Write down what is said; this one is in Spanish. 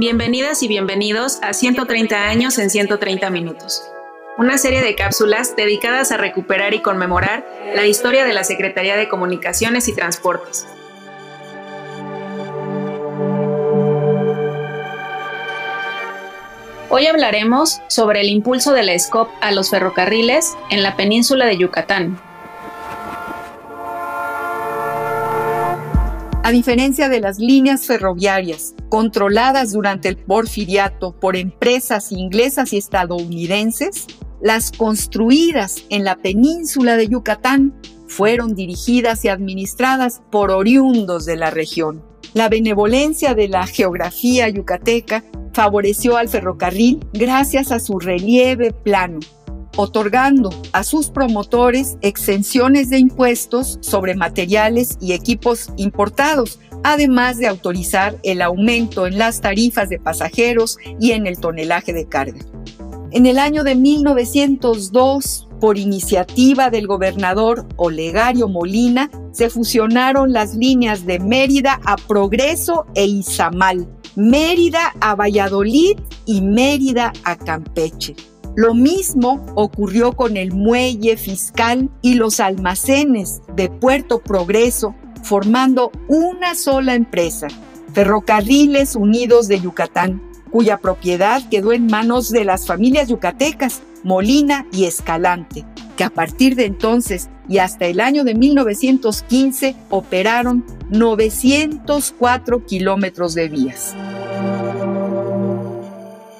Bienvenidas y bienvenidos a 130 años en 130 minutos, una serie de cápsulas dedicadas a recuperar y conmemorar la historia de la Secretaría de Comunicaciones y Transportes. Hoy hablaremos sobre el impulso de la SCOP a los ferrocarriles en la península de Yucatán, A diferencia de las líneas ferroviarias controladas durante el porfiriato por empresas inglesas y estadounidenses, las construidas en la península de Yucatán fueron dirigidas y administradas por oriundos de la región. La benevolencia de la geografía yucateca favoreció al ferrocarril gracias a su relieve plano, otorgando a sus promotores exenciones de impuestos sobre materiales y equipos importados, además de autorizar el aumento en las tarifas de pasajeros y en el tonelaje de carga. En el año de 1902, por iniciativa del gobernador Olegario Molina, se fusionaron las líneas de Mérida a Progreso e Izamal, Mérida a Valladolid y Mérida a Campeche. Lo mismo ocurrió con el muelle fiscal y los almacenes de Puerto Progreso, formando una sola empresa, Ferrocarriles Unidos de Yucatán, cuya propiedad quedó en manos de las familias yucatecas Molina y Escalante, que a partir de entonces y hasta el año de 1915 operaron 904 kilómetros de vías.